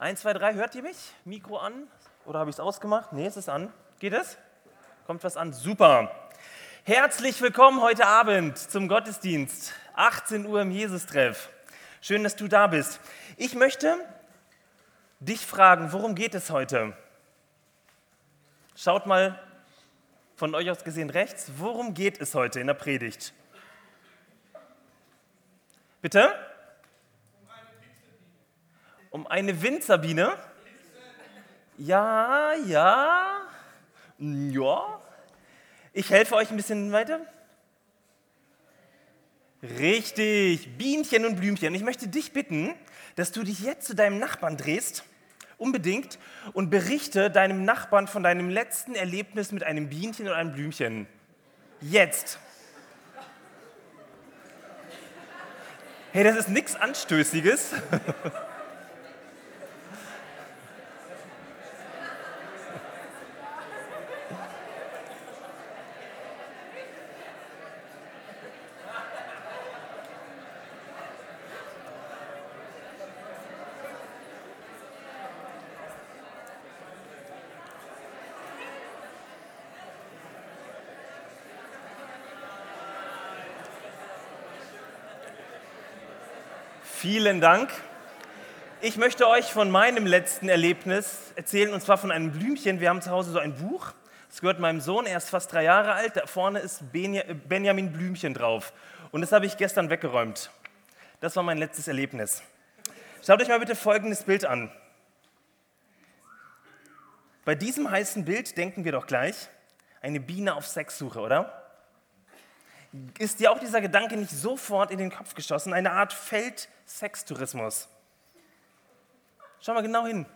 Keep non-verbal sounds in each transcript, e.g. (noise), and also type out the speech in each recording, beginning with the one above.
Eins, zwei, drei, hört ihr mich? Mikro an? Oder habe ich es ausgemacht? Nee, es ist an. Geht es? Kommt was an? Super. Herzlich willkommen heute Abend zum Gottesdienst. 18 Uhr im Jesus-Treff. Schön, dass du da bist. Ich möchte dich fragen, worum geht es heute? Schaut mal von euch aus gesehen rechts. Worum geht es heute in der Predigt? Bitte? Um eine Winzerbiene? Ja, ja, ja. Ich helfe euch ein bisschen weiter. Richtig, Bienchen und Blümchen. Ich möchte dich bitten, dass du dich jetzt zu deinem Nachbarn drehst, unbedingt, und berichte deinem Nachbarn von deinem letzten Erlebnis mit einem Bienchen oder einem Blümchen. Jetzt. Hey, das ist nichts Anstößiges. (laughs) Vielen Dank. Ich möchte euch von meinem letzten Erlebnis erzählen, und zwar von einem Blümchen. Wir haben zu Hause so ein Buch, das gehört meinem Sohn, er ist fast drei Jahre alt. Da vorne ist Benjamin Blümchen drauf. Und das habe ich gestern weggeräumt. Das war mein letztes Erlebnis. Schaut euch mal bitte folgendes Bild an. Bei diesem heißen Bild denken wir doch gleich, eine Biene auf Sexsuche, oder? Ist dir auch dieser Gedanke nicht sofort in den Kopf geschossen? Eine Art Feldsextourismus. Schau mal genau hin.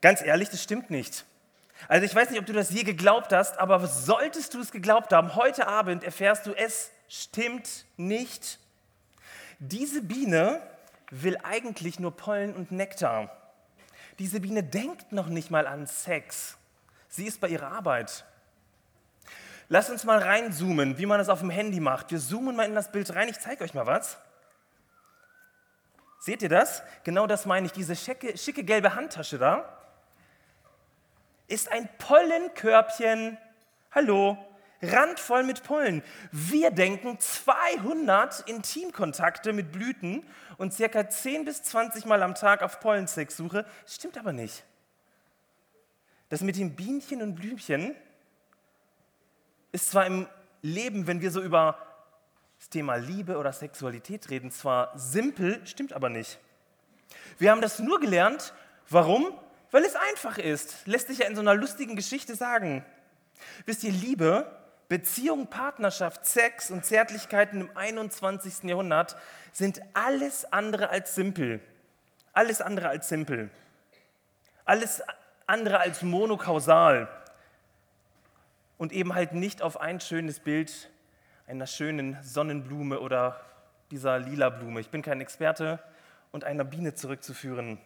Ganz ehrlich, das stimmt nicht. Also ich weiß nicht, ob du das je geglaubt hast, aber solltest du es geglaubt haben, heute Abend erfährst du, es stimmt nicht. Diese Biene will eigentlich nur Pollen und Nektar. Diese Biene denkt noch nicht mal an Sex. Sie ist bei ihrer Arbeit. Lass uns mal reinzoomen, wie man das auf dem Handy macht. Wir zoomen mal in das Bild rein. Ich zeige euch mal was. Seht ihr das? Genau das meine ich. Diese schicke, schicke gelbe Handtasche da ist ein Pollenkörbchen. Hallo, randvoll mit Pollen. Wir denken 200 Intimkontakte mit Blüten und circa 10 bis 20 Mal am Tag auf Pollensexsuche. Stimmt aber nicht. Das mit den Bienchen und Blümchen ist zwar im Leben, wenn wir so über das Thema Liebe oder Sexualität reden, zwar simpel, stimmt aber nicht. Wir haben das nur gelernt. Warum? Weil es einfach ist. Lässt sich ja in so einer lustigen Geschichte sagen. Wisst ihr, Liebe, Beziehung, Partnerschaft, Sex und Zärtlichkeiten im 21. Jahrhundert sind alles andere als simpel. Alles andere als simpel. Alles andere als monokausal und eben halt nicht auf ein schönes Bild einer schönen Sonnenblume oder dieser lila Blume. Ich bin kein Experte und einer Biene zurückzuführen.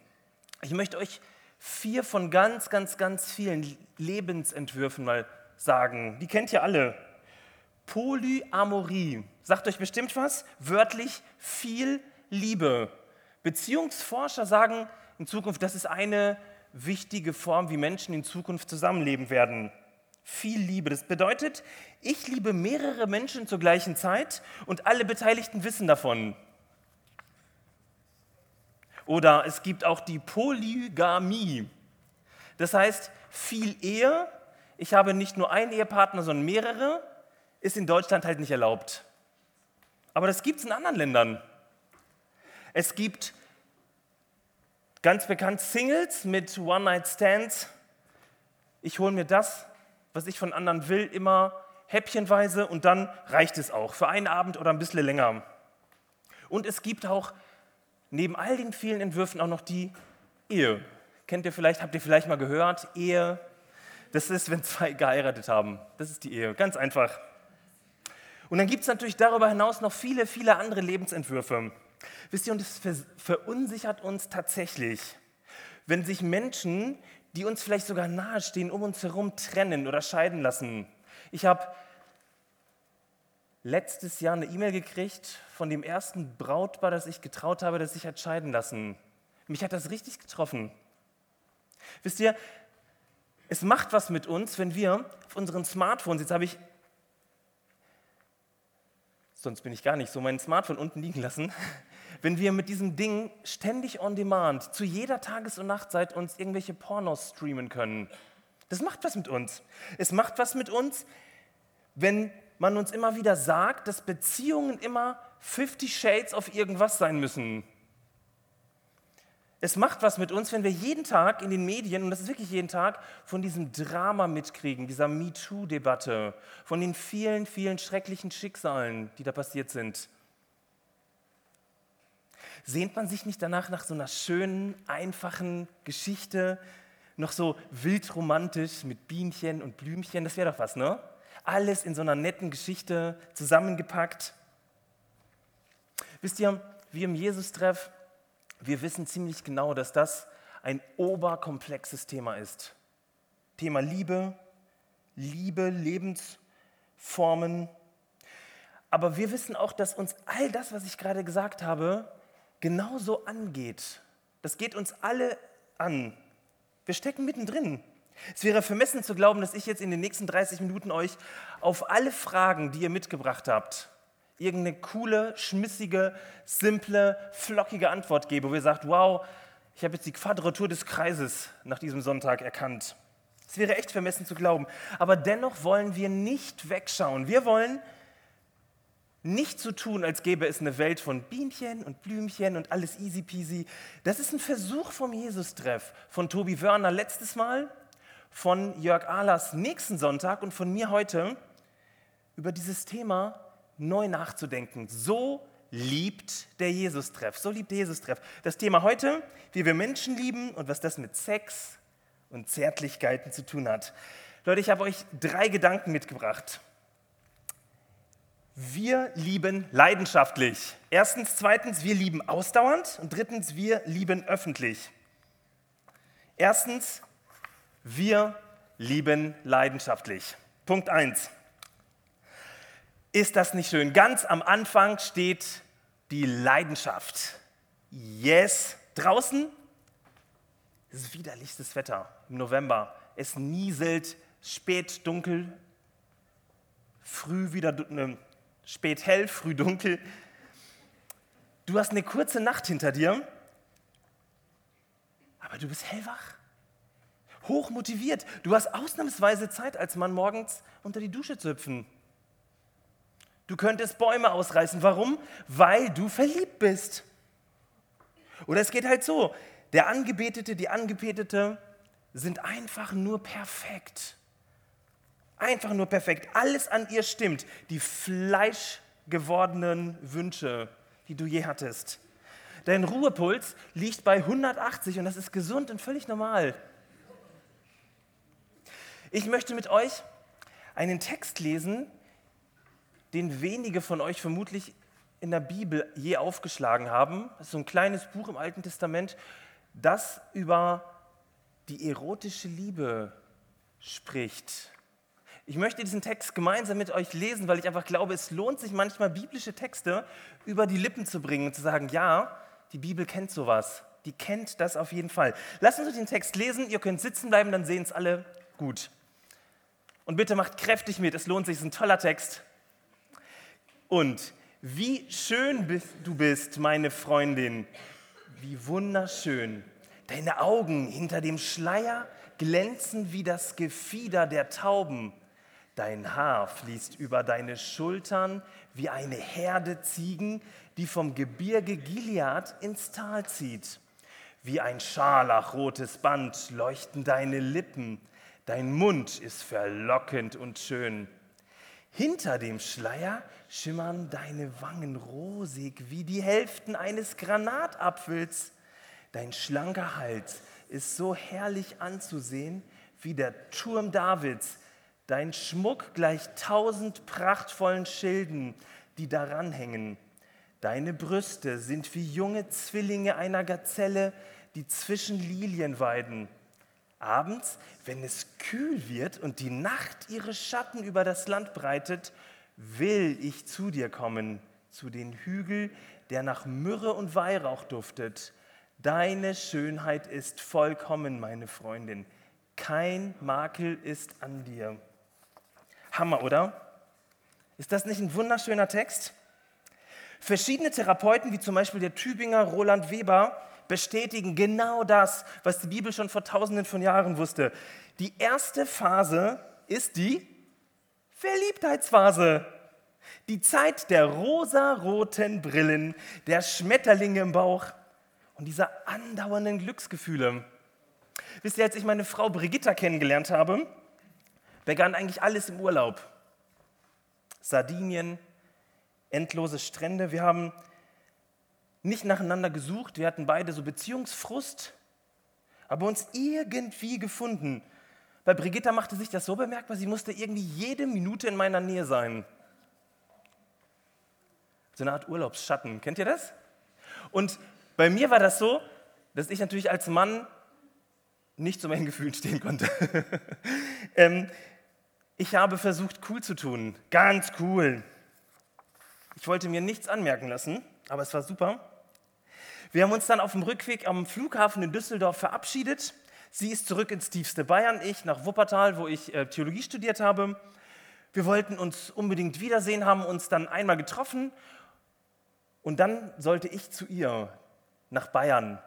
Ich möchte euch vier von ganz, ganz, ganz vielen Lebensentwürfen mal sagen. Die kennt ihr alle. Polyamorie. Sagt euch bestimmt was? Wörtlich viel Liebe. Beziehungsforscher sagen in Zukunft, das ist eine wichtige Form, wie Menschen in Zukunft zusammenleben werden viel Liebe. Das bedeutet, ich liebe mehrere Menschen zur gleichen Zeit und alle Beteiligten wissen davon. Oder es gibt auch die Polygamie. Das heißt, viel Ehe, ich habe nicht nur einen Ehepartner, sondern mehrere, ist in Deutschland halt nicht erlaubt. Aber das gibt es in anderen Ländern. Es gibt ganz bekannt Singles mit One-Night-Stands. Ich hole mir das, was ich von anderen will, immer häppchenweise und dann reicht es auch für einen Abend oder ein bisschen länger. Und es gibt auch neben all den vielen Entwürfen auch noch die Ehe. Kennt ihr vielleicht, habt ihr vielleicht mal gehört, Ehe, das ist, wenn zwei geheiratet haben. Das ist die Ehe, ganz einfach. Und dann gibt es natürlich darüber hinaus noch viele, viele andere Lebensentwürfe. Wisst ihr, und es verunsichert uns tatsächlich, wenn sich Menschen, die uns vielleicht sogar nahestehen, um uns herum trennen oder scheiden lassen. Ich habe letztes Jahr eine E-Mail gekriegt von dem ersten Brautpaar, das ich getraut habe, das sich hat scheiden lassen. Mich hat das richtig getroffen. Wisst ihr, es macht was mit uns, wenn wir auf unseren Smartphones, jetzt habe ich, sonst bin ich gar nicht so, mein Smartphone unten liegen lassen, wenn wir mit diesem Ding ständig on demand, zu jeder Tages- und Nachtzeit uns irgendwelche Pornos streamen können. Das macht was mit uns. Es macht was mit uns, wenn man uns immer wieder sagt, dass Beziehungen immer 50 Shades of irgendwas sein müssen. Es macht was mit uns, wenn wir jeden Tag in den Medien, und das ist wirklich jeden Tag, von diesem Drama mitkriegen, dieser MeToo-Debatte, von den vielen, vielen schrecklichen Schicksalen, die da passiert sind. Sehnt man sich nicht danach nach so einer schönen, einfachen Geschichte, noch so wildromantisch mit Bienchen und Blümchen? Das wäre doch was, ne? Alles in so einer netten Geschichte zusammengepackt. Wisst ihr, wir im Jesus-Treff, wir wissen ziemlich genau, dass das ein oberkomplexes Thema ist. Thema Liebe, Liebe, Lebensformen. Aber wir wissen auch, dass uns all das, was ich gerade gesagt habe, genauso angeht. Das geht uns alle an. Wir stecken mittendrin. Es wäre vermessen zu glauben, dass ich jetzt in den nächsten 30 Minuten euch auf alle Fragen, die ihr mitgebracht habt, irgendeine coole, schmissige, simple, flockige Antwort gebe, wo ihr sagt, wow, ich habe jetzt die Quadratur des Kreises nach diesem Sonntag erkannt. Es wäre echt vermessen zu glauben. Aber dennoch wollen wir nicht wegschauen. Wir wollen nicht so tun, als gäbe es eine Welt von Bienchen und Blümchen und alles easy peasy. Das ist ein Versuch vom Jesus-Treff, von Tobi Wörner letztes Mal, von Jörg Ahlers nächsten Sonntag und von mir heute, über dieses Thema neu nachzudenken. So liebt der Jesus-Treff. So liebt der Jesus-Treff. Das Thema heute, wie wir Menschen lieben und was das mit Sex und Zärtlichkeiten zu tun hat. Leute, ich habe euch drei Gedanken mitgebracht. Wir lieben leidenschaftlich. Erstens, zweitens, wir lieben ausdauernd. Und drittens, wir lieben öffentlich. Erstens, wir lieben leidenschaftlich. Punkt 1. Ist das nicht schön? Ganz am Anfang steht die Leidenschaft. Yes. Draußen ist widerlichstes Wetter im November. Es nieselt, spät dunkel, früh wieder ne, spät hell, früh dunkel. Du hast eine kurze Nacht hinter dir, aber du bist hellwach, hoch motiviert. Du hast ausnahmsweise Zeit, als Mann morgens unter die Dusche zu hüpfen. Du könntest Bäume ausreißen. Warum? Weil du verliebt bist. Oder es geht halt so, der Angebetete, die Angebetete sind einfach nur perfekt. Einfach nur perfekt. Alles an ihr stimmt. Die fleischgewordenen Wünsche, die du je hattest. Dein Ruhepuls liegt bei 180 und das ist gesund und völlig normal. Ich möchte mit euch einen Text lesen, den wenige von euch vermutlich in der Bibel je aufgeschlagen haben. Das ist so ein kleines Buch im Alten Testament, das über die erotische Liebe spricht. Ich möchte diesen Text gemeinsam mit euch lesen, weil ich einfach glaube, es lohnt sich manchmal biblische Texte über die Lippen zu bringen und zu sagen, ja, die Bibel kennt sowas. Die kennt das auf jeden Fall. Lasst uns den Text lesen. Ihr könnt sitzen bleiben, dann sehen es alle gut. Und bitte macht kräftig mit, es lohnt sich, es ist ein toller Text. Und wie schön du bist, meine Freundin, wie wunderschön. Deine Augen hinter dem Schleier glänzen wie das Gefieder der Tauben. Dein Haar fließt über deine Schultern wie eine Herde Ziegen, die vom Gebirge Gilead ins Tal zieht. Wie ein scharlachrotes Band leuchten deine Lippen, dein Mund ist verlockend und schön. Hinter dem Schleier schimmern deine Wangen rosig wie die Hälften eines Granatapfels. Dein schlanker Hals ist so herrlich anzusehen wie der Turm Davids. Dein Schmuck gleicht tausend prachtvollen Schilden, die daran hängen. Deine Brüste sind wie junge Zwillinge einer Gazelle, die zwischen Lilien weiden. Abends, wenn es kühl wird und die Nacht ihre Schatten über das Land breitet, will ich zu dir kommen, zu den Hügel, der nach Myrrhe und Weihrauch duftet. Deine Schönheit ist vollkommen, meine Freundin. Kein Makel ist an dir. Hammer, oder? Ist das nicht ein wunderschöner Text? Verschiedene Therapeuten, wie zum Beispiel der Tübinger Roland Weber, bestätigen genau das, was die Bibel schon vor tausenden von Jahren wusste. Die erste Phase ist die Verliebtheitsphase. Die Zeit der rosaroten Brillen, der Schmetterlinge im Bauch und dieser andauernden Glücksgefühle. Wisst ihr, als ich meine Frau Brigitta kennengelernt habe, begann eigentlich alles im Urlaub. Sardinien, endlose Strände. Wir haben nicht nacheinander gesucht, wir hatten beide so Beziehungsfrust, aber uns irgendwie gefunden. Bei Brigitta machte sich das so bemerkbar, sie musste irgendwie jede Minute in meiner Nähe sein. So eine Art Urlaubsschatten, kennt ihr das? Und bei mir war das so, dass ich natürlich als Mann nicht zu meinen Gefühlen stehen konnte. (laughs) ähm, ich habe versucht, cool zu tun, ganz cool. Ich wollte mir nichts anmerken lassen, aber es war super. Wir haben uns dann auf dem Rückweg am Flughafen in Düsseldorf verabschiedet. Sie ist zurück ins tiefste Bayern, ich nach Wuppertal, wo ich äh, Theologie studiert habe. Wir wollten uns unbedingt wiedersehen, haben uns dann einmal getroffen und dann sollte ich zu ihr nach Bayern,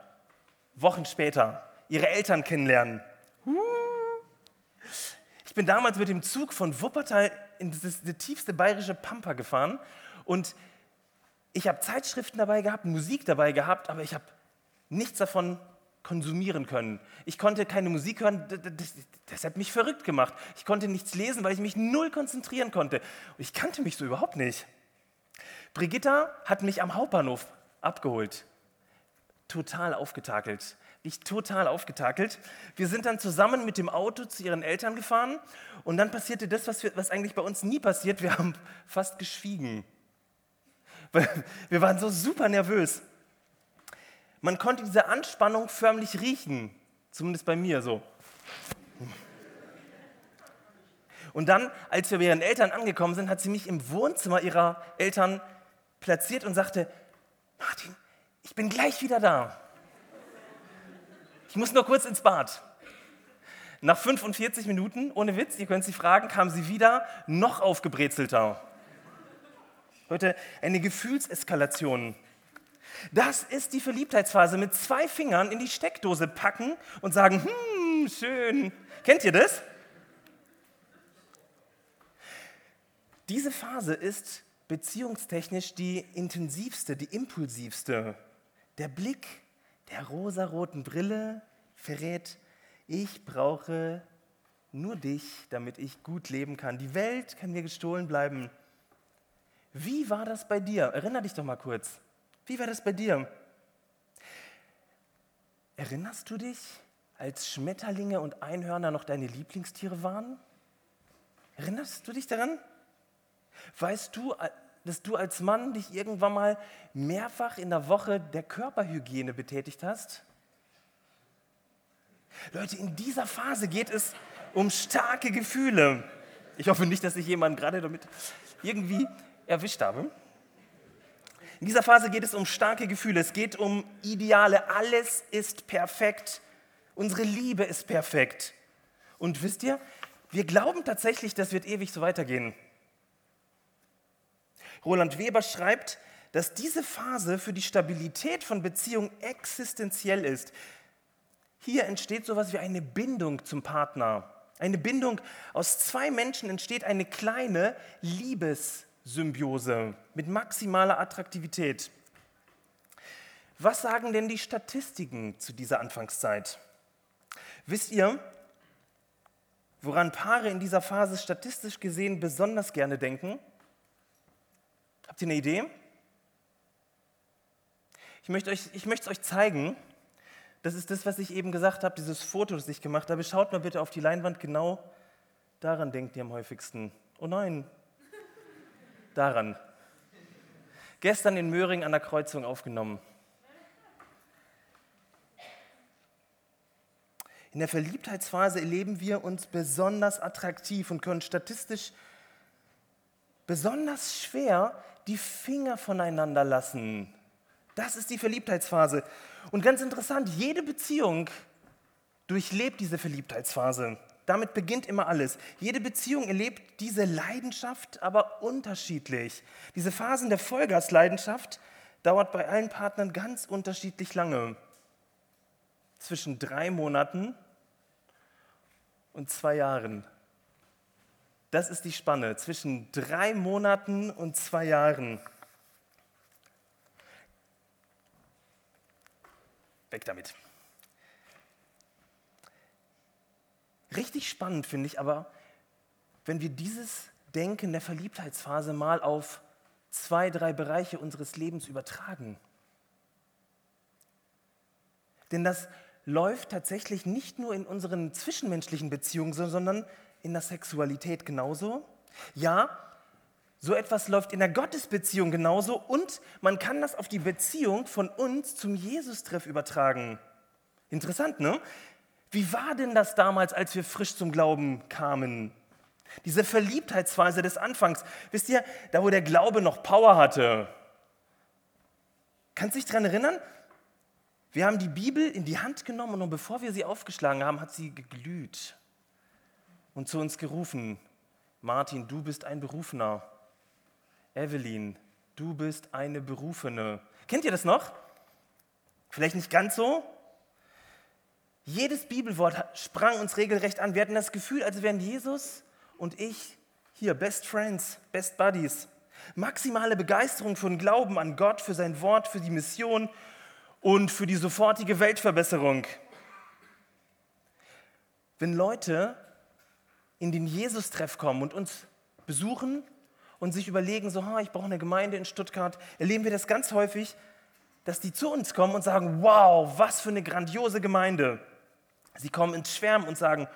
Wochen später, ihre Eltern kennenlernen. Ich bin damals mit dem Zug von Wuppertal in das, das tiefste bayerische Pampa gefahren und ich habe Zeitschriften dabei gehabt, Musik dabei gehabt, aber ich habe nichts davon konsumieren können. Ich konnte keine Musik hören, das, das, hat mich verrückt gemacht. Ich konnte nichts lesen, weil ich mich null konzentrieren konnte. ich kannte mich so überhaupt nicht. Brigitta hat mich am Hauptbahnhof abgeholt. Total aufgetakelt. Ich total aufgetakelt. Wir sind dann zusammen mit dem Auto zu ihren Eltern gefahren und dann passierte das, was, wir, was eigentlich bei uns nie passiert. Wir haben fast geschwiegen. Wir waren so super nervös. Man konnte diese Anspannung förmlich riechen, zumindest bei mir so. Und dann, als wir bei ihren Eltern angekommen sind, hat sie mich im Wohnzimmer ihrer Eltern platziert und sagte, Martin, ich bin gleich wieder da. Ich muss nur kurz ins Bad. Nach 45 Minuten, ohne Witz, ihr könnt sie fragen, kam sie wieder, noch aufgebrezelter. Leute, eine Gefühlseskalation. Das ist die Verliebtheitsphase. Mit zwei Fingern in die Steckdose packen und sagen, hm, schön. Kennt ihr das? Diese Phase ist beziehungstechnisch die intensivste, die impulsivste. Der Blick der rosaroten Brille verrät, ich brauche nur dich, damit ich gut leben kann. Die Welt kann mir gestohlen bleiben. Wie war das bei dir? Erinner dich doch mal kurz. Wie war das bei dir? Erinnerst du dich, als Schmetterlinge und Einhörner noch deine Lieblingstiere waren? Erinnerst du dich daran? Weißt du, dass du als Mann dich irgendwann mal mehrfach in der Woche der Körperhygiene betätigt hast? Leute, in dieser Phase geht es um starke Gefühle. Ich hoffe nicht, dass sich jemand gerade damit irgendwie erwischt habe. In dieser Phase geht es um starke Gefühle, es geht um Ideale. Alles ist perfekt. Unsere Liebe ist perfekt. Und wisst ihr, wir glauben tatsächlich, das wird ewig so weitergehen. Roland Weber schreibt, dass diese Phase für die Stabilität von Beziehungen existenziell ist. Hier entsteht sowas wie eine Bindung zum Partner. Eine Bindung aus zwei Menschen entsteht eine kleine Liebessymbiose mit maximaler Attraktivität. Was sagen denn die Statistiken zu dieser Anfangszeit? Wisst ihr, woran Paare in dieser Phase statistisch gesehen besonders gerne denken? Habt ihr eine Idee? Ich möchte, euch, ich möchte es euch zeigen. Das ist das, was ich eben gesagt habe, dieses Foto, das ich gemacht habe. Schaut mal bitte auf die Leinwand, genau daran denkt ihr am häufigsten. Oh nein, daran. Gestern in Möhring an der Kreuzung aufgenommen. In der Verliebtheitsphase erleben wir uns besonders attraktiv und können statistisch besonders schwer die Finger voneinander lassen. Das ist die Verliebtheitsphase. Und ganz interessant, jede Beziehung durchlebt diese Verliebtheitsphase. Damit beginnt immer alles. Jede Beziehung erlebt diese Leidenschaft aber unterschiedlich. Diese Phasen der Vollgasleidenschaft dauert bei allen Partnern ganz unterschiedlich lange. Zwischen drei Monaten und zwei Jahren. Das ist die Spanne zwischen drei Monaten und zwei Jahren. Weg damit. Richtig spannend finde ich aber, wenn wir dieses Denken der Verliebtheitsphase mal auf zwei, drei Bereiche unseres Lebens übertragen. Denn das läuft tatsächlich nicht nur in unseren zwischenmenschlichen Beziehungen, sondern in der Sexualität genauso. Ja, so etwas läuft in der Gottesbeziehung genauso und man kann das auf die Beziehung von uns zum Jesus-Treff übertragen. Interessant, ne? Wie war denn das damals, als wir frisch zum Glauben kamen? Diese Verliebtheitsphase des Anfangs. Wisst ihr, da wo der Glaube noch Power hatte. Kannst du dich daran erinnern? Wir haben die Bibel in die Hand genommen und bevor wir sie aufgeschlagen haben, hat sie geglüht und zu uns gerufen. Martin, du bist ein Berufener. Evelyn, du bist eine Berufene. Kennt ihr das noch? Vielleicht nicht ganz so, jedes Bibelwort sprang uns regelrecht an. Wir hatten das Gefühl, als wären Jesus und ich hier Best Friends, Best Buddies. Maximale Begeisterung den Glauben an Gott, für sein Wort, für die Mission und für die sofortige Weltverbesserung. Wenn Leute in den Jesus-Treff kommen und uns besuchen und sich überlegen, so, ich brauche eine Gemeinde in Stuttgart, erleben wir das ganz häufig, dass die zu uns kommen und sagen, wow, was für eine grandiose Gemeinde. Sie kommen ins Schwärmen und sagen,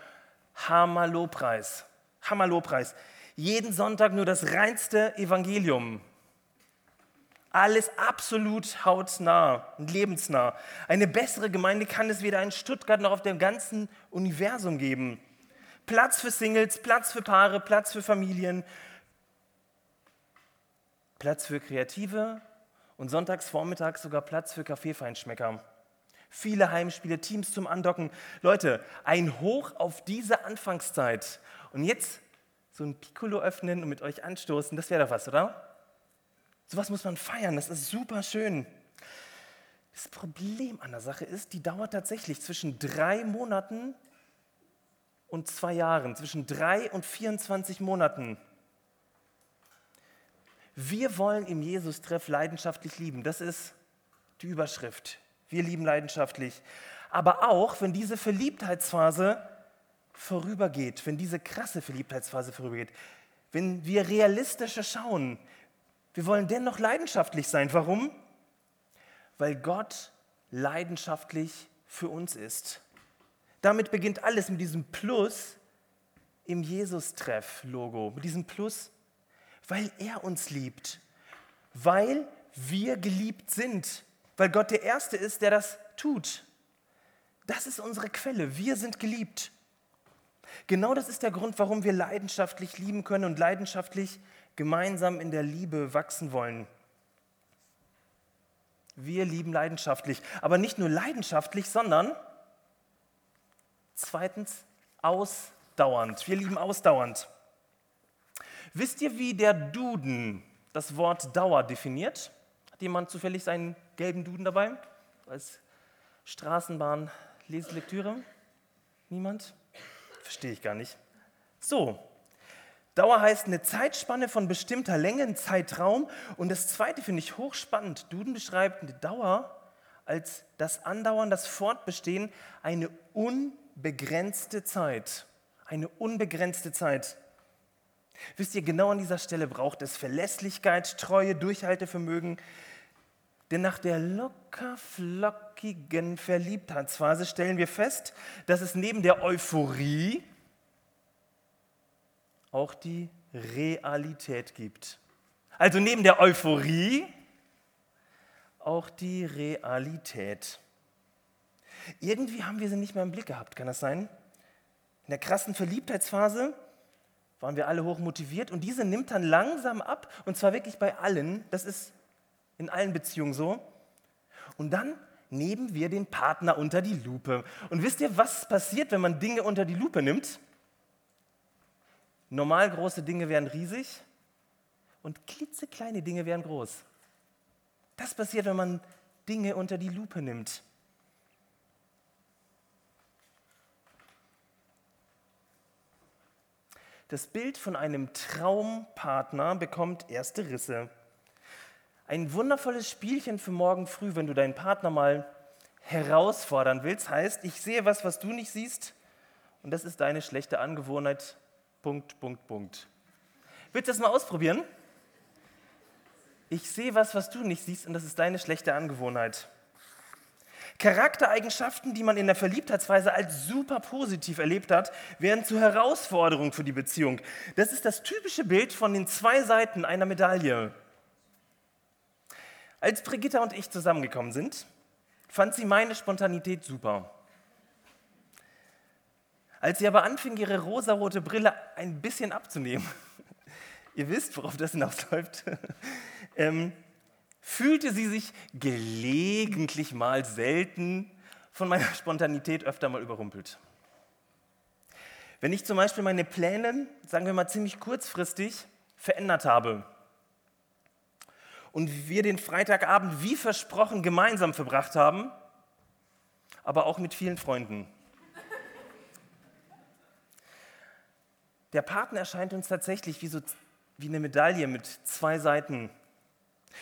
Hammer Lobpreis, Hammer Lobpreis. Jeden Sonntag nur das reinste Evangelium. Alles absolut hautnah und lebensnah. Eine bessere Gemeinde kann es weder in Stuttgart noch auf dem ganzen Universum geben. Platz für Singles, Platz für Paare, Platz für Familien, Platz für Kreative und sonntags vormittags sogar Platz für Kaffeefeinschmecker viele Heimspiele, Teams zum Andocken. Leute, ein Hoch auf diese Anfangszeit. Und jetzt so ein Piccolo öffnen und mit euch anstoßen, das wäre doch was, oder? Sowas muss man feiern, das ist super schön. Das Problem an der Sache ist, die dauert tatsächlich zwischen drei Monaten und zwei Jahren, zwischen drei und 24 Monaten. Wir wollen im Jesus-Treff leidenschaftlich lieben. Das ist die Überschrift. Wir lieben leidenschaftlich. Aber auch, wenn diese Verliebtheitsphase vorübergeht, wenn diese krasse Verliebtheitsphase vorübergeht, wenn wir realistischer schauen, wir wollen dennoch leidenschaftlich sein. Warum? Weil Gott leidenschaftlich für uns ist. Damit beginnt alles mit diesem Plus im Jesus-Treff-Logo, mit diesem Plus, weil er uns liebt, weil wir geliebt sind weil Gott der Erste ist, der das tut. Das ist unsere Quelle. Wir sind geliebt. Genau das ist der Grund, warum wir leidenschaftlich lieben können und leidenschaftlich gemeinsam in der Liebe wachsen wollen. Wir lieben leidenschaftlich, aber nicht nur leidenschaftlich, sondern zweitens ausdauernd. Wir lieben ausdauernd. Wisst ihr, wie der Duden das Wort Dauer definiert? Hat jemand zufällig seinen gelben Duden dabei? Als Straßenbahn Leselektüre? Niemand? Verstehe ich gar nicht. So, Dauer heißt eine Zeitspanne von bestimmter Länge, ein Zeitraum. Und das zweite finde ich hochspannend. Duden beschreibt eine Dauer als das Andauern, das Fortbestehen, eine unbegrenzte Zeit. Eine unbegrenzte Zeit. Wisst ihr, genau an dieser Stelle braucht es Verlässlichkeit, Treue, Durchhaltevermögen, denn nach der locker flockigen Verliebtheitsphase stellen wir fest, dass es neben der Euphorie auch die Realität gibt. Also neben der Euphorie auch die Realität. Irgendwie haben wir sie nicht mehr im Blick gehabt, kann das sein? In der krassen Verliebtheitsphase waren wir alle hoch motiviert und diese nimmt dann langsam ab und zwar wirklich bei allen. Das ist in allen Beziehungen so. Und dann nehmen wir den Partner unter die Lupe. Und wisst ihr, was passiert, wenn man Dinge unter die Lupe nimmt? Normal große Dinge werden riesig und klitzekleine Dinge werden groß. Das passiert, wenn man Dinge unter die Lupe nimmt. Das Bild von einem Traumpartner bekommt erste Risse. Ein wundervolles Spielchen für morgen früh, wenn du deinen Partner mal herausfordern willst, heißt, ich sehe was, was du nicht siehst, und das ist deine schlechte Angewohnheit. Punkt, Punkt, Punkt. Willst du das mal ausprobieren? Ich sehe was, was du nicht siehst, und das ist deine schlechte Angewohnheit. Charaktereigenschaften, die man in der Verliebtheitsweise als super positiv erlebt hat, werden zur Herausforderung für die Beziehung. Das ist das typische Bild von den zwei Seiten einer Medaille. Als Brigitta und ich zusammengekommen sind, fand sie meine Spontanität super. Als sie aber anfing, ihre rosarote Brille ein bisschen abzunehmen, (laughs) ihr wisst, worauf das hinausläuft, (laughs) ähm, fühlte sie sich gelegentlich mal selten von meiner (laughs) Spontanität öfter mal überrumpelt. Wenn ich zum Beispiel meine Pläne, sagen wir mal ziemlich kurzfristig, verändert habe und wir den Freitagabend wie versprochen gemeinsam verbracht haben, aber auch mit vielen Freunden. Der Partner erscheint uns tatsächlich wie, so, wie eine Medaille mit zwei Seiten.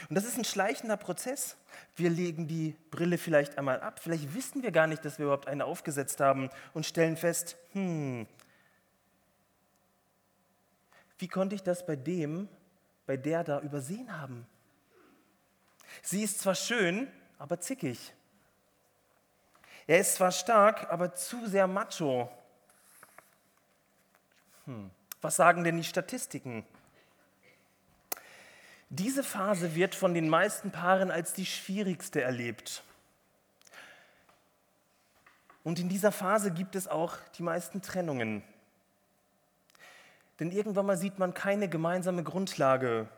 Und das ist ein schleichender Prozess. Wir legen die Brille vielleicht einmal ab. Vielleicht wissen wir gar nicht, dass wir überhaupt eine aufgesetzt haben und stellen fest, hm, wie konnte ich das bei dem, bei der da übersehen haben? Sie ist zwar schön, aber zickig. Er ist zwar stark, aber zu sehr macho. Hm. Was sagen denn die Statistiken? Diese Phase wird von den meisten Paaren als die schwierigste erlebt. Und in dieser Phase gibt es auch die meisten Trennungen. Denn irgendwann mal sieht man keine gemeinsame Grundlage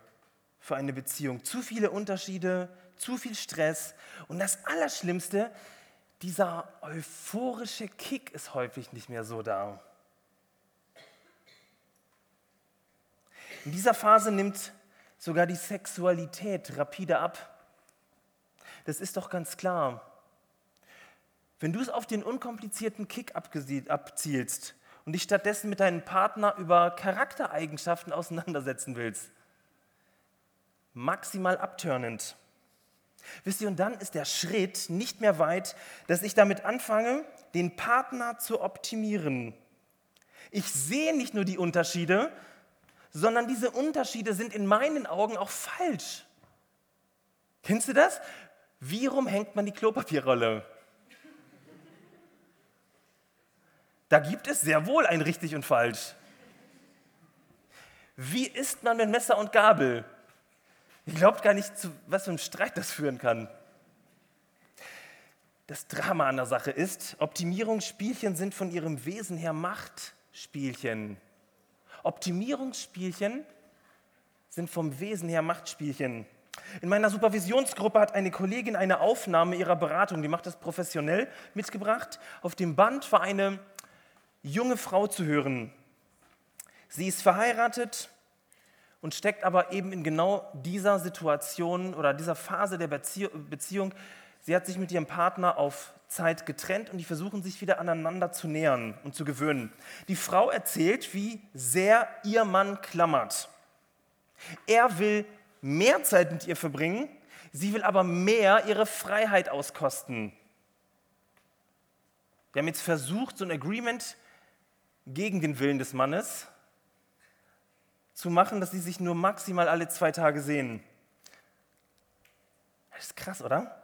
für eine Beziehung. Zu viele Unterschiede, zu viel Stress. Und das Allerschlimmste, dieser euphorische Kick ist häufig nicht mehr so da. In dieser Phase nimmt sogar die Sexualität rapide ab. Das ist doch ganz klar. Wenn du es auf den unkomplizierten Kick abzielst und dich stattdessen mit deinem Partner über Charaktereigenschaften auseinandersetzen willst, maximal abtörnend. Wisst ihr, und dann ist der Schritt nicht mehr weit, dass ich damit anfange, den Partner zu optimieren. Ich sehe nicht nur die Unterschiede, sondern diese Unterschiede sind in meinen Augen auch falsch. Kennst du das? Wie rum hängt man die Klopapierrolle? Da gibt es sehr wohl ein richtig und falsch. Wie isst man mit Messer und Gabel? Ihr glaubt gar nicht, zu was für einem Streit das führen kann. Das Drama an der Sache ist, Optimierungsspielchen sind von ihrem Wesen her Machtspielchen. Optimierungsspielchen sind vom Wesen her Machtspielchen. In meiner Supervisionsgruppe hat eine Kollegin eine Aufnahme ihrer Beratung, die macht das professionell, mitgebracht. Auf dem Band war eine junge Frau zu hören. Sie ist verheiratet und steckt aber eben in genau dieser Situation oder dieser Phase der Beziehung. Sie hat sich mit ihrem Partner auf Zeit getrennt und die versuchen sich wieder aneinander zu nähern und zu gewöhnen. Die Frau erzählt, wie sehr ihr Mann klammert. Er will mehr Zeit mit ihr verbringen, sie will aber mehr ihre Freiheit auskosten. Wir haben jetzt versucht, so ein Agreement gegen den Willen des Mannes zu machen, dass sie sich nur maximal alle zwei Tage sehen. Das ist krass, oder?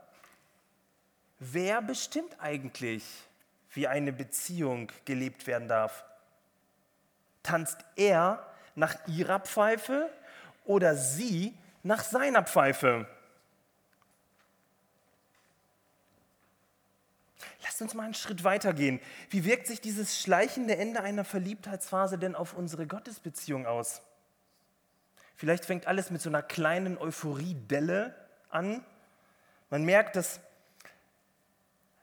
Wer bestimmt eigentlich, wie eine Beziehung gelebt werden darf? Tanzt er nach ihrer Pfeife oder sie nach seiner Pfeife? Lasst uns mal einen Schritt weiter gehen. Wie wirkt sich dieses schleichende Ende einer Verliebtheitsphase denn auf unsere Gottesbeziehung aus? Vielleicht fängt alles mit so einer kleinen Euphoriedelle an. Man merkt, dass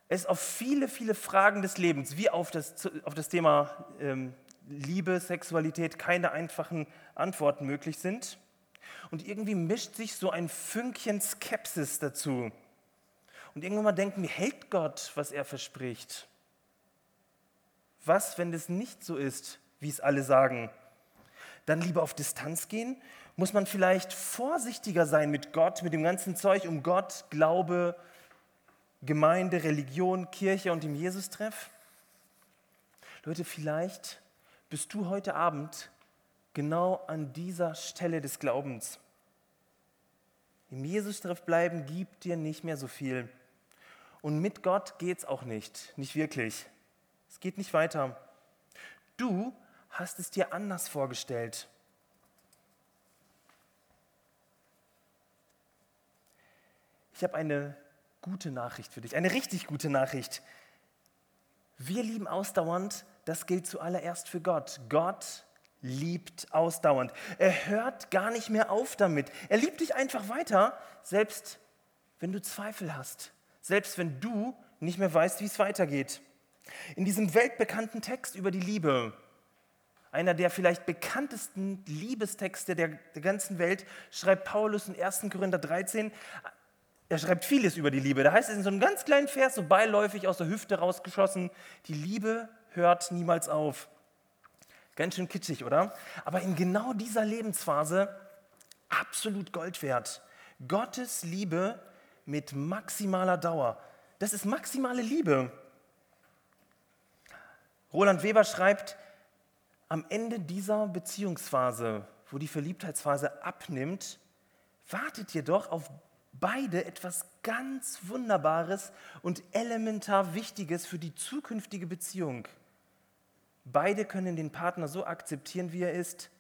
es auf viele, viele Fragen des Lebens, wie auf das, auf das Thema ähm, Liebe, Sexualität, keine einfachen Antworten möglich sind. Und irgendwie mischt sich so ein Fünkchen Skepsis dazu. Und irgendwann mal denken wir, hält Gott, was er verspricht? Was, wenn das nicht so ist, wie es alle sagen? Dann lieber auf Distanz gehen? Muss man vielleicht vorsichtiger sein mit Gott, mit dem ganzen Zeug um Gott, Glaube, Gemeinde, Religion, Kirche und dem Jesus-Treff? Leute, vielleicht bist du heute Abend genau an dieser Stelle des Glaubens. Im Jesus-Treff bleiben gibt dir nicht mehr so viel. Und mit Gott geht es auch nicht, nicht wirklich. Es geht nicht weiter. Du hast es dir anders vorgestellt. Ich habe eine gute Nachricht für dich, eine richtig gute Nachricht. Wir lieben ausdauernd, das gilt zuallererst für Gott. Gott liebt ausdauernd. Er hört gar nicht mehr auf damit. Er liebt dich einfach weiter, selbst wenn du Zweifel hast, selbst wenn du nicht mehr weißt, wie es weitergeht. In diesem weltbekannten Text über die Liebe, einer der vielleicht bekanntesten Liebestexte der, ganzen Welt, schreibt Paulus in 1. Korinther 13, er schreibt vieles über die Liebe. Da heißt es in so einem ganz kleinen Vers, so beiläufig aus der Hüfte rausgeschossen, die Liebe hört niemals auf. Ganz schön kitschig, oder? Aber in genau dieser Lebensphase absolut Gold wert. Gottes Liebe mit maximaler Dauer. Das ist maximale Liebe. Roland Weber schreibt, am Ende dieser Beziehungsphase, wo die Verliebtheitsphase abnimmt, wartet jedoch auf beide etwas ganz Wunderbares und elementar Wichtiges für die zukünftige Beziehung. Beide können den Partner so akzeptieren, wie er ist.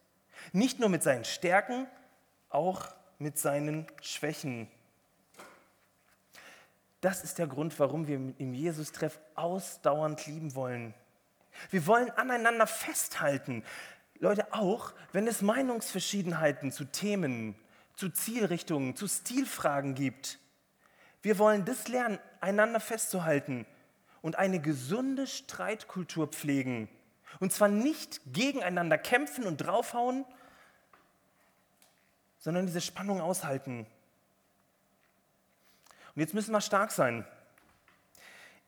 Nicht nur mit seinen Stärken, auch mit seinen Schwächen. Das ist der Grund, warum wir im Jesus-Treff ausdauernd lieben wollen. Wir wollen aneinander festhalten. Leute, auch wenn es Meinungsverschiedenheiten zu Themen, zu Zielrichtungen, zu Stilfragen gibt. Wir wollen das lernen, einander festzuhalten und eine gesunde Streitkultur pflegen. Und zwar nicht gegeneinander kämpfen und draufhauen, sondern diese Spannung aushalten. Und jetzt müssen wir stark sein.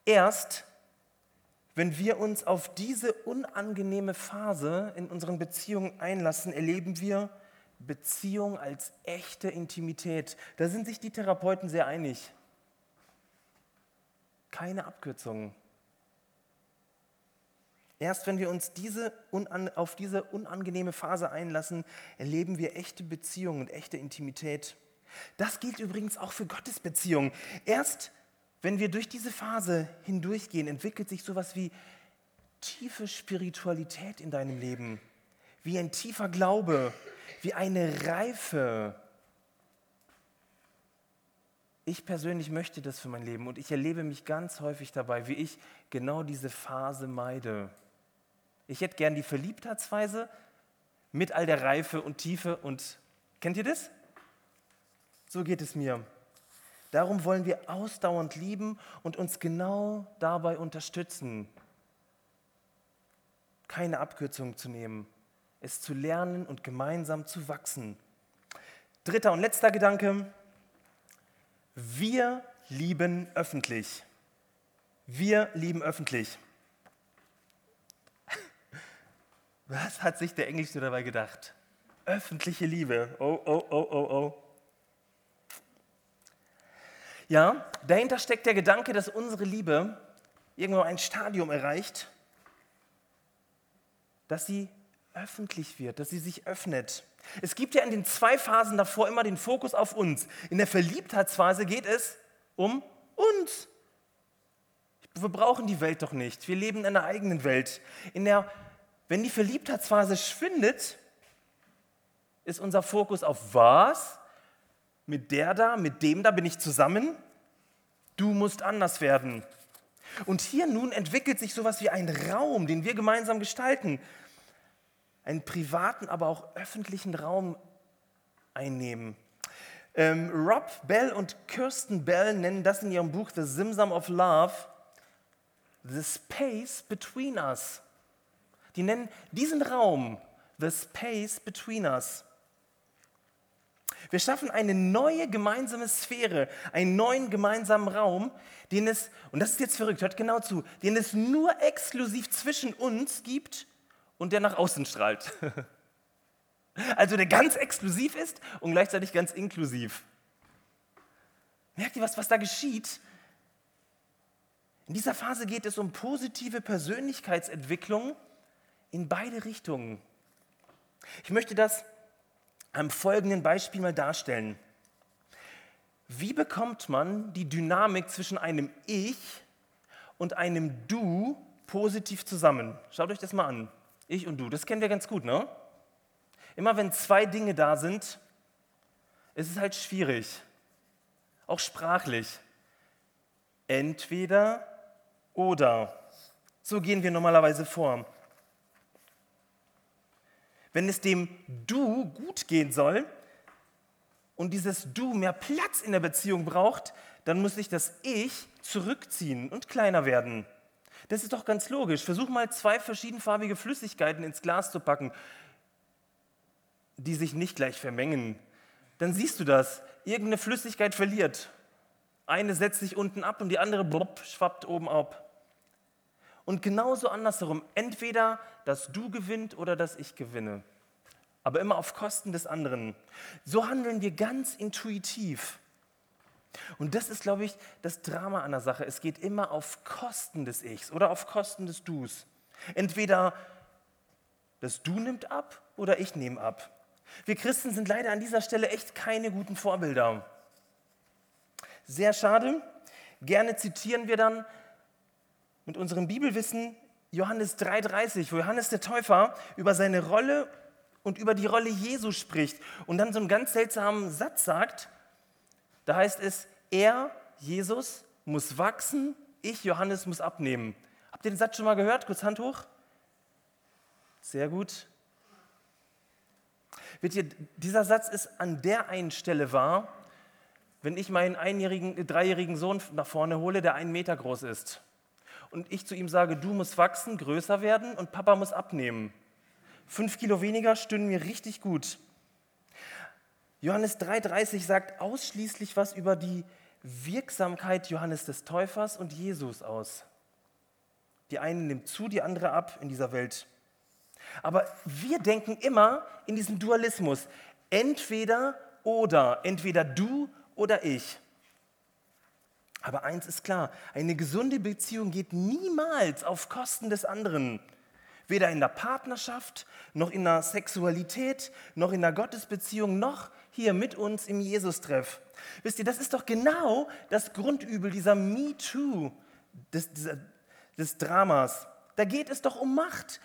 Erst wenn wir uns auf diese unangenehme Phase in unseren Beziehungen einlassen, erleben wir Beziehung als echte Intimität. Da sind sich die Therapeuten sehr einig. Keine Abkürzungen. Erst wenn wir uns diese auf diese unangenehme Phase einlassen, erleben wir echte Beziehung und echte Intimität. Das gilt übrigens auch für Gottes Beziehungen. Erst wenn wir durch diese Phase hindurchgehen, entwickelt sich sowas wie tiefe Spiritualität in deinem Leben, wie ein tiefer Glaube, wie eine Reife. Ich persönlich möchte das für mein Leben und ich erlebe mich ganz häufig dabei, wie ich genau diese Phase meide. Ich hätte gern die Verliebtheitsweise mit all der Reife und Tiefe und kennt ihr das? So geht es mir. Darum wollen wir ausdauernd lieben und uns genau dabei unterstützen, keine Abkürzung zu nehmen, es zu lernen und gemeinsam zu wachsen. Dritter und letzter Gedanke, wir lieben öffentlich. Wir lieben öffentlich. (laughs) Was hat sich der Englische dabei gedacht? Öffentliche Liebe. Oh, oh, oh, oh, oh. Ja, dahinter steckt der Gedanke, dass unsere Liebe irgendwo ein Stadium erreicht, dass sie öffentlich wird, dass sie sich öffnet. Es gibt ja in den zwei Phasen davor immer den Fokus auf uns. In der Verliebtheitsphase geht es um uns. Wir brauchen die Welt doch nicht. Wir leben in einer eigenen Welt. In der, wenn die Verliebtheitsphase schwindet, ist unser Fokus auf was? mit der da, mit dem da bin ich zusammen. Du musst anders werden. Und hier nun entwickelt sich sowas wie ein Raum, den wir gemeinsam gestalten. Einen privaten, aber auch öffentlichen Raum einnehmen. Ähm, Rob Bell und Kirsten Bell nennen das in ihrem Buch The Simsam of Love the space between us. Die nennen diesen Raum the space between us. Wir schaffen eine neue gemeinsame Sphäre, einen neuen gemeinsamen Raum, den es, und das ist jetzt verrückt, hört genau zu, den es nur exklusiv zwischen uns gibt und der nach außen strahlt. (laughs) Also der ganz exklusiv ist und gleichzeitig ganz inklusiv. Merkt ihr, was, was da geschieht? In dieser Phase geht es um positive Persönlichkeitsentwicklung in beide Richtungen. Ich möchte das am folgenden Beispiel mal darstellen. Wie bekommt man die Dynamik zwischen einem Ich und einem Du positiv zusammen? Schaut euch das mal an. Ich und du, das kennen wir ganz gut, ne? Immer wenn zwei Dinge da sind, ist es halt schwierig, auch sprachlich. Entweder oder. So gehen wir normalerweise vor. Wenn es dem Du gut gehen soll und dieses Du mehr Platz in der Beziehung braucht, dann muss sich das Ich zurückziehen und kleiner werden. Das ist doch ganz logisch. Versuch mal zwei verschiedenfarbige Flüssigkeiten ins Glas zu packen, die sich nicht gleich vermengen. Dann siehst du das. Irgendeine Flüssigkeit verliert. Eine setzt sich unten ab und die andere blop, schwappt oben ab. Und genauso andersherum, entweder dass du gewinnt oder dass ich gewinne. Aber immer auf Kosten des anderen. So handeln wir ganz intuitiv. Und das ist, glaube ich, das Drama an der Sache. Es geht immer auf Kosten des Ichs oder auf Kosten des Dus. Entweder das Du nimmt ab oder ich nehme ab. Wir Christen sind leider an dieser Stelle echt keine guten Vorbilder. Sehr schade. Gerne zitieren wir dann mit unserem Bibelwissen Johannes 3,30, wo Johannes der Täufer über seine Rolle und über die Rolle Jesu spricht und dann so einen ganz seltsamen Satz sagt. Da heißt es, er, Jesus, muss wachsen, ich, Johannes, muss abnehmen. Habt ihr den Satz schon mal gehört? Kurz Hand hoch. Sehr gut. Wisst ihr, dieser Satz ist an der einen Stelle wahr, wenn ich meinen einjährigen, dreijährigen Sohn nach vorne hole, der einen Meter groß ist und ich zu ihm sage, du musst wachsen, größer werden und Papa muss abnehmen. Fünf Kilo weniger stünden mir richtig gut. Johannes 3,30 sagt ausschließlich was über die Wirksamkeit Johannes des Täufers und Jesus aus. Die eine nimmt zu, die andere ab in dieser Welt. Aber wir denken immer in diesem Dualismus, entweder oder, entweder du oder ich. Aber eins ist klar, eine gesunde Beziehung geht niemals auf Kosten des anderen. Weder in der Partnerschaft, noch in der Sexualität, noch in der Gottesbeziehung, noch hier mit uns im Jesus-Treff. Wisst ihr, das ist doch genau das Grundübel dieser Me-Too, des, des Dramas. Da geht es doch um Macht,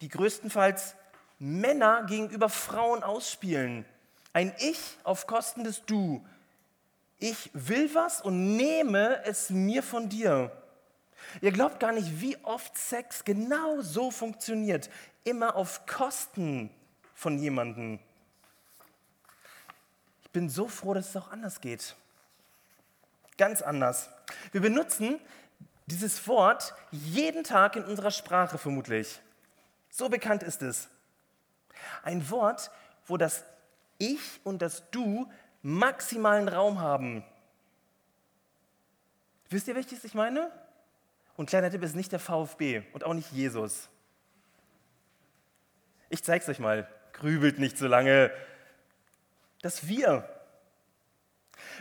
die größtenteils Männer gegenüber Frauen ausspielen. Ein Ich auf Kosten des Du, ich will was und nehme es mir von dir. Ihr glaubt gar nicht, wie oft Sex genau so funktioniert. Immer auf Kosten von jemandem. Bin so froh, dass es auch anders geht. Ganz anders. Wir benutzen dieses Wort jeden Tag in unserer Sprache vermutlich. So bekannt ist es. Ein Wort, wo das Ich und das Du maximalen Raum haben. Wisst ihr, welches ich meine? Und kleiner Tipp ist nicht der VfB und auch nicht Jesus. Ich zeige es euch mal. Grübelt nicht so lange. Das Wir.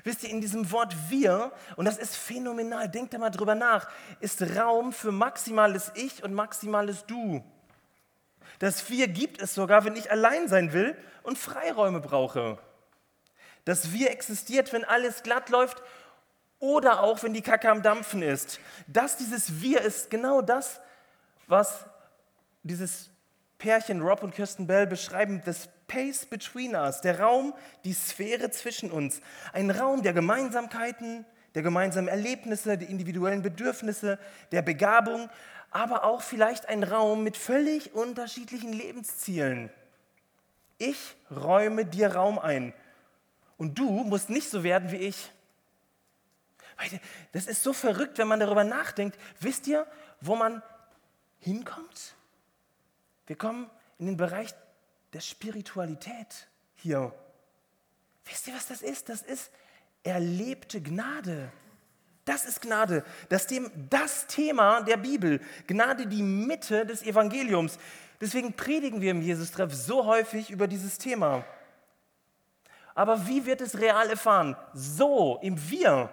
Wisst ihr, in diesem Wort wir, und das ist phänomenal, denkt da mal drüber nach, ist Raum für maximales Ich und maximales Du. Das Wir gibt es sogar, wenn ich allein sein will und Freiräume brauche. Das Wir existiert, wenn alles glatt läuft oder auch wenn die Kacke am Dampfen ist. Das, dieses Wir ist genau das, was dieses Pärchen Rob und Kirsten Bell beschreiben, the space between us, der Raum, die Sphäre zwischen uns. Ein Raum der Gemeinsamkeiten, der gemeinsamen Erlebnisse, der individuellen Bedürfnisse, der Begabung, aber auch vielleicht ein Raum mit völlig unterschiedlichen Lebenszielen. Ich räume dir Raum ein und du musst nicht so werden wie ich. Das ist so verrückt, wenn man darüber nachdenkt. Wisst ihr, wo man hinkommt? Wir kommen in den Bereich der Spiritualität hier. Wisst ihr, was das ist? Das ist erlebte Gnade. Das ist Gnade. Das, das Thema der Bibel. Gnade, die Mitte des Evangeliums. Deswegen predigen wir im Jesus-Treff so häufig über dieses Thema. Aber wie wird es real erfahren? So, im Wir.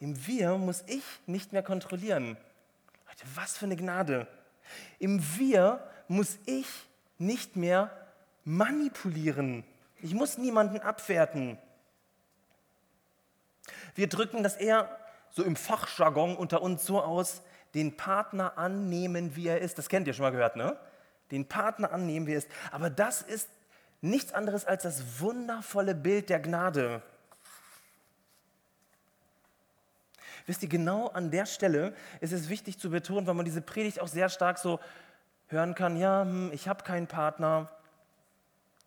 Im Wir muss ich nicht mehr kontrollieren. Leute, was für eine Gnade. Im Wir muss ich nicht mehr manipulieren. Ich muss niemanden abwerten. Wir drücken das eher so im Fachjargon unter uns so aus, den Partner annehmen, wie er ist. Das kennt ihr schon mal gehört, ne? Den Partner annehmen, wie er ist. Aber das ist nichts anderes als das wundervolle Bild der Gnade. Wisst ihr, genau an der Stelle ist es wichtig zu betonen, weil man diese Predigt auch sehr stark so hören kann, ja, hm, ich habe keinen Partner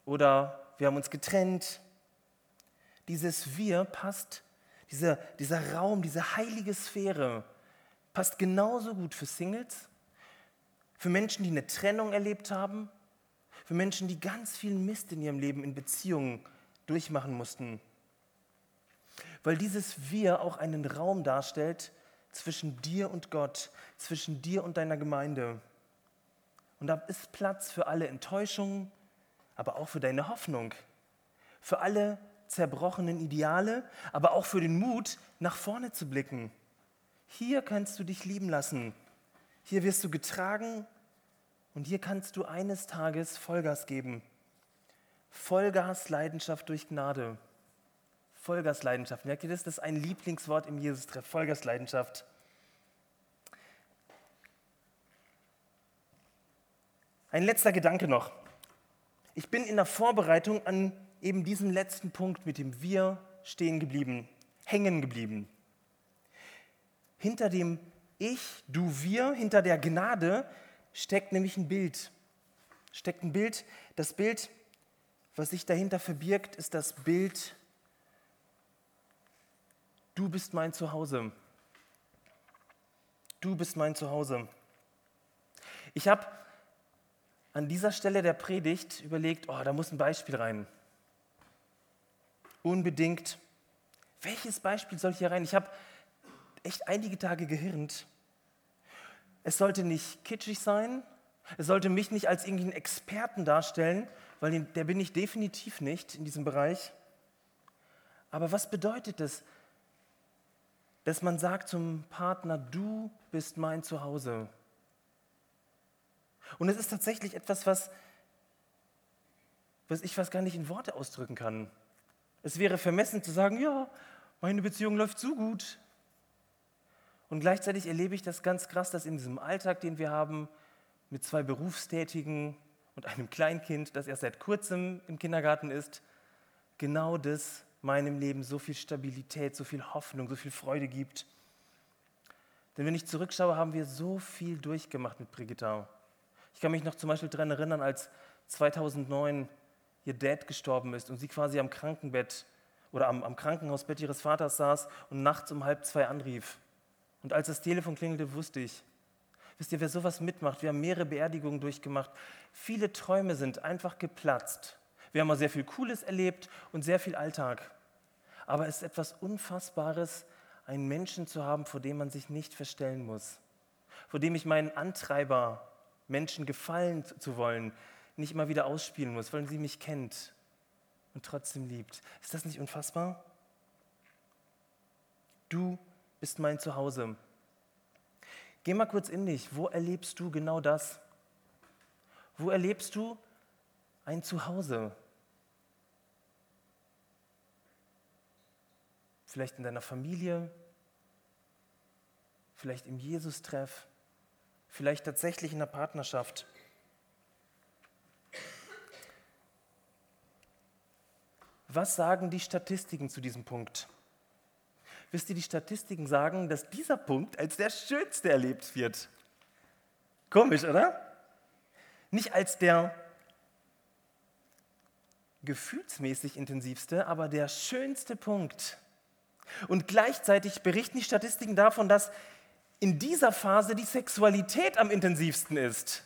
oder wir haben uns getrennt. Dieses Wir passt, dieser, dieser Raum, diese heilige Sphäre passt genauso gut für Singles, für Menschen, die eine Trennung erlebt haben, für Menschen, die ganz viel Mist in ihrem Leben in Beziehungen durchmachen mussten. Weil dieses Wir auch einen Raum darstellt zwischen dir und Gott, zwischen dir und deiner Gemeinde. Und da ist Platz für alle Enttäuschungen, aber auch für deine Hoffnung, für alle zerbrochenen Ideale, aber auch für den Mut, nach vorne zu blicken. Hier kannst du dich lieben lassen. Hier wirst du getragen und hier kannst du eines Tages Vollgas geben. Vollgas Leidenschaft durch Gnade. Vollgas Leidenschaft. Merkt ihr das? Das ist ein Lieblingswort im Jesus-Treff. Vollgas Leidenschaft. Ein letzter Gedanke noch. Ich bin in der Vorbereitung an eben diesem letzten Punkt mit dem Wir stehen geblieben, hängen geblieben. Hinter dem Ich, du, wir, hinter der Gnade steckt nämlich ein Bild. Steckt ein Bild. Das Bild, was sich dahinter verbirgt, ist das Bild, du bist mein Zuhause. Du bist mein Zuhause. Ich habe an dieser Stelle der Predigt überlegt, oh, da muss ein Beispiel rein. Unbedingt. Welches Beispiel soll hier rein? Ich habe echt einige Tage gehirnt. Es sollte nicht kitschig sein, es sollte mich nicht als irgendeinen Experten darstellen, weil der bin ich definitiv nicht in diesem Bereich. Aber was bedeutet es, dass man sagt zum Partner, du bist mein Zuhause? Und es ist tatsächlich etwas, was, was ich fast gar nicht in Worte ausdrücken kann. Es wäre vermessen zu sagen, ja, meine Beziehung läuft so gut. Und gleichzeitig erlebe ich das ganz krass, dass in diesem Alltag, den wir haben, mit zwei Berufstätigen und einem Kleinkind, das erst seit kurzem im Kindergarten ist, genau das meinem Leben so viel Stabilität, so viel Hoffnung, so viel Freude gibt. Denn wenn ich zurückschaue, haben wir so viel durchgemacht mit Brigitta. Ich kann mich noch zum Beispiel daran erinnern, als 2009 ihr Dad gestorben ist und sie quasi am Krankenbett oder am, am Krankenhausbett ihres Vaters saß und nachts um halb zwei anrief. Und als das Telefon klingelte, wusste ich, wisst ihr, wer sowas mitmacht, wir haben mehrere Beerdigungen durchgemacht, viele Träume sind einfach geplatzt. Wir haben mal sehr viel Cooles erlebt und sehr viel Alltag. Aber es ist etwas Unfassbares, einen Menschen zu haben, vor dem man sich nicht verstellen muss. Vor dem ich meinen Antreiber, Menschen gefallen zu wollen, nicht immer wieder ausspielen muss, weil sie mich kennt und trotzdem liebt. Ist das nicht unfassbar? Du ist mein Zuhause. Geh mal kurz in dich. Wo erlebst du genau das? Wo erlebst du ein Zuhause? Vielleicht in deiner Familie, vielleicht im Jesus-Treff, vielleicht tatsächlich in der Partnerschaft. Was sagen die Statistiken zu diesem Punkt? wisst ihr, die Statistiken sagen, dass dieser Punkt als der schönste erlebt wird. Komisch, oder? Nicht als der gefühlsmäßig intensivste, aber der schönste Punkt. Und gleichzeitig berichten die Statistiken davon, dass in dieser Phase die Sexualität am intensivsten ist.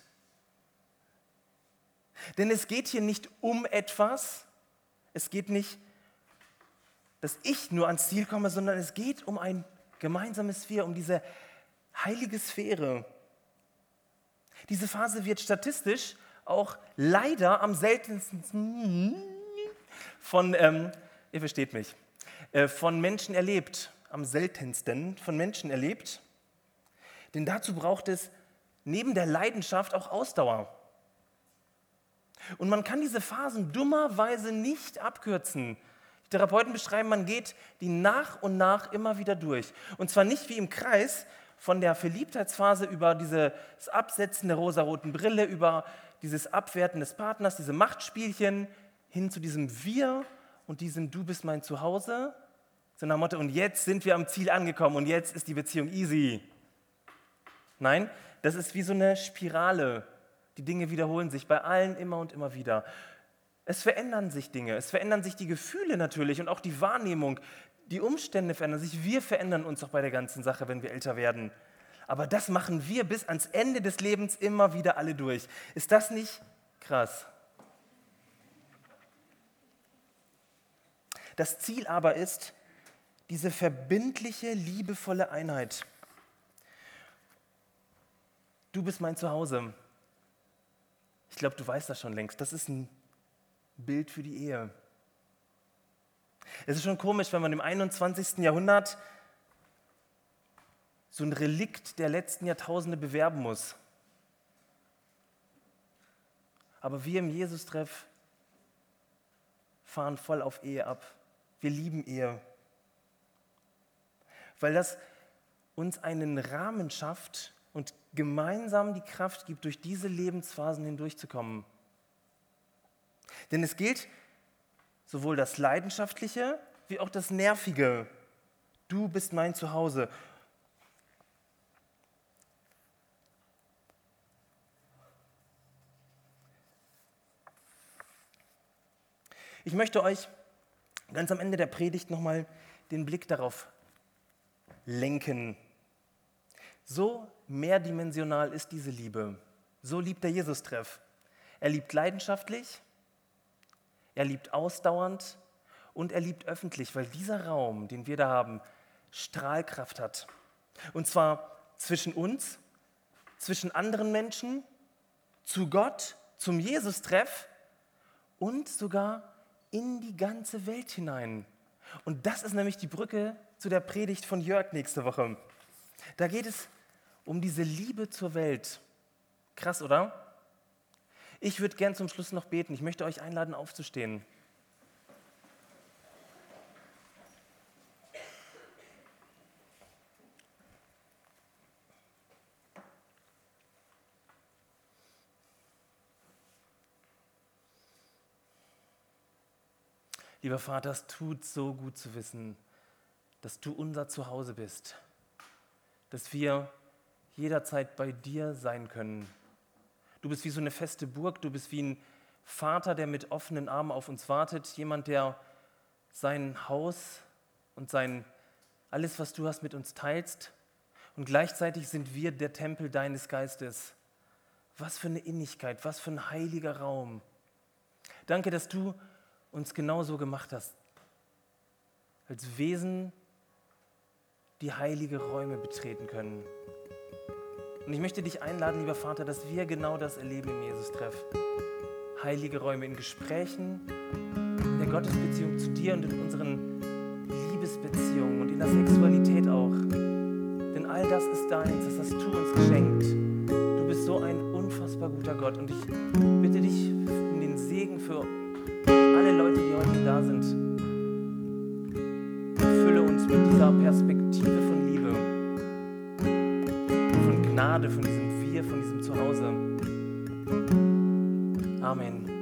Denn es geht hier nicht um etwas, es geht nicht, dass ich nur ans Ziel komme, sondern es geht um ein gemeinsames Wir, um diese heilige Sphäre. Diese Phase wird statistisch auch leider am seltensten von, ähm, ihr versteht mich, äh, von Menschen erlebt, am seltensten von Menschen erlebt. Denn dazu braucht es neben der Leidenschaft auch Ausdauer. Und man kann diese Phasen dummerweise nicht abkürzen. Die Therapeuten beschreiben, man geht die nach und nach immer wieder durch. Und zwar nicht wie im Kreis von der Verliebtheitsphase über dieses Absetzen der rosaroten Brille, über dieses Abwerten des Partners, diese Machtspielchen hin zu diesem Wir und diesem Du bist mein Zuhause. So nach Motto, und jetzt sind wir am Ziel angekommen und jetzt ist die Beziehung easy. Nein, das ist wie so eine Spirale. Die Dinge wiederholen sich bei allen immer und immer wieder. Es verändern sich Dinge, es verändern sich die Gefühle natürlich und auch die Wahrnehmung. Die Umstände verändern sich. Wir verändern uns auch bei der ganzen Sache, wenn wir älter werden. Aber das machen wir bis ans Ende des Lebens immer wieder alle durch. Ist das nicht krass? Das Ziel aber ist diese verbindliche, liebevolle Einheit. Du bist mein Zuhause. Ich glaube, du weißt das schon längst. Das ist ein Bild für die Ehe. Es ist schon komisch, wenn man im 21. Jahrhundert so ein Relikt der letzten Jahrtausende bewerben muss. Aber wir im Jesus-Treff fahren voll auf Ehe ab. Wir lieben Ehe. Weil das uns einen Rahmen schafft gemeinsam die Kraft gibt, durch diese Lebensphasen hindurchzukommen. Denn es gilt sowohl das Leidenschaftliche wie auch das Nervige. Du bist mein Zuhause. Ich möchte euch ganz am Ende der Predigt nochmal den Blick darauf lenken. So mehrdimensional ist diese Liebe. So liebt der Jesus-Treff. Er liebt leidenschaftlich, er liebt ausdauernd und er liebt öffentlich, weil dieser Raum, den wir da haben, Strahlkraft hat. Und zwar zwischen uns, zwischen anderen Menschen, zu Gott, zum Jesus-Treff und sogar in die ganze Welt hinein. Und das ist nämlich die Brücke zu der Predigt von Jörg nächste Woche. Da geht es um diese Liebe zur Welt. Krass, oder? Ich würde gern zum Schluss noch beten. Ich möchte euch einladen, aufzustehen. Lieber Vater, es tut so gut zu wissen, dass du unser Zuhause bist, dass wir jederzeit bei dir sein können. Du bist wie so eine feste Burg, du bist wie ein Vater, der mit offenen Armen auf uns wartet, jemand, der sein Haus und sein alles, was du hast, mit uns teilst. Und gleichzeitig sind wir der Tempel deines Geistes. Was für eine Innigkeit, was für ein heiliger Raum. Danke, dass du uns genauso gemacht hast. Als Wesen, die heilige Räume betreten können. Und ich möchte dich einladen, lieber Vater, dass wir genau das erleben im Jesus-Treff. Heilige Räume in Gesprächen, in der Gottesbeziehung zu dir und in unseren Liebesbeziehungen und in der Sexualität auch. Denn all das ist deins, das hast du uns geschenkt. Du bist so ein unfassbar guter Gott und ich bitte dich um den Segen für alle Leute, die heute da sind. Fülle uns mit dieser Perspektive Gnade, von diesem Wir, von diesem Zuhause. Amen.